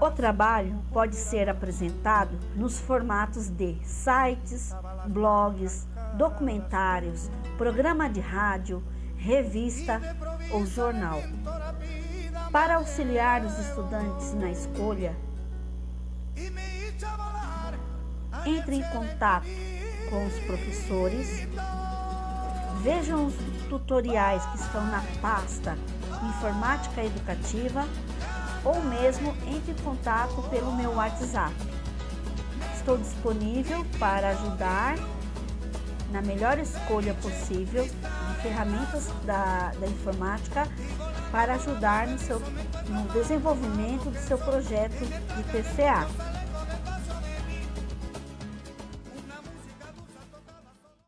O trabalho pode ser apresentado nos formatos de sites, blogs, documentários, programa de rádio, revista ou jornal. Para auxiliar os estudantes na escolha, entre em contato com os professores, vejam os tutoriais que estão na pasta Informática Educativa ou mesmo entre em contato pelo meu WhatsApp. Estou disponível para ajudar na melhor escolha possível de ferramentas da, da informática para ajudar no, seu, no desenvolvimento do seu projeto de TCA.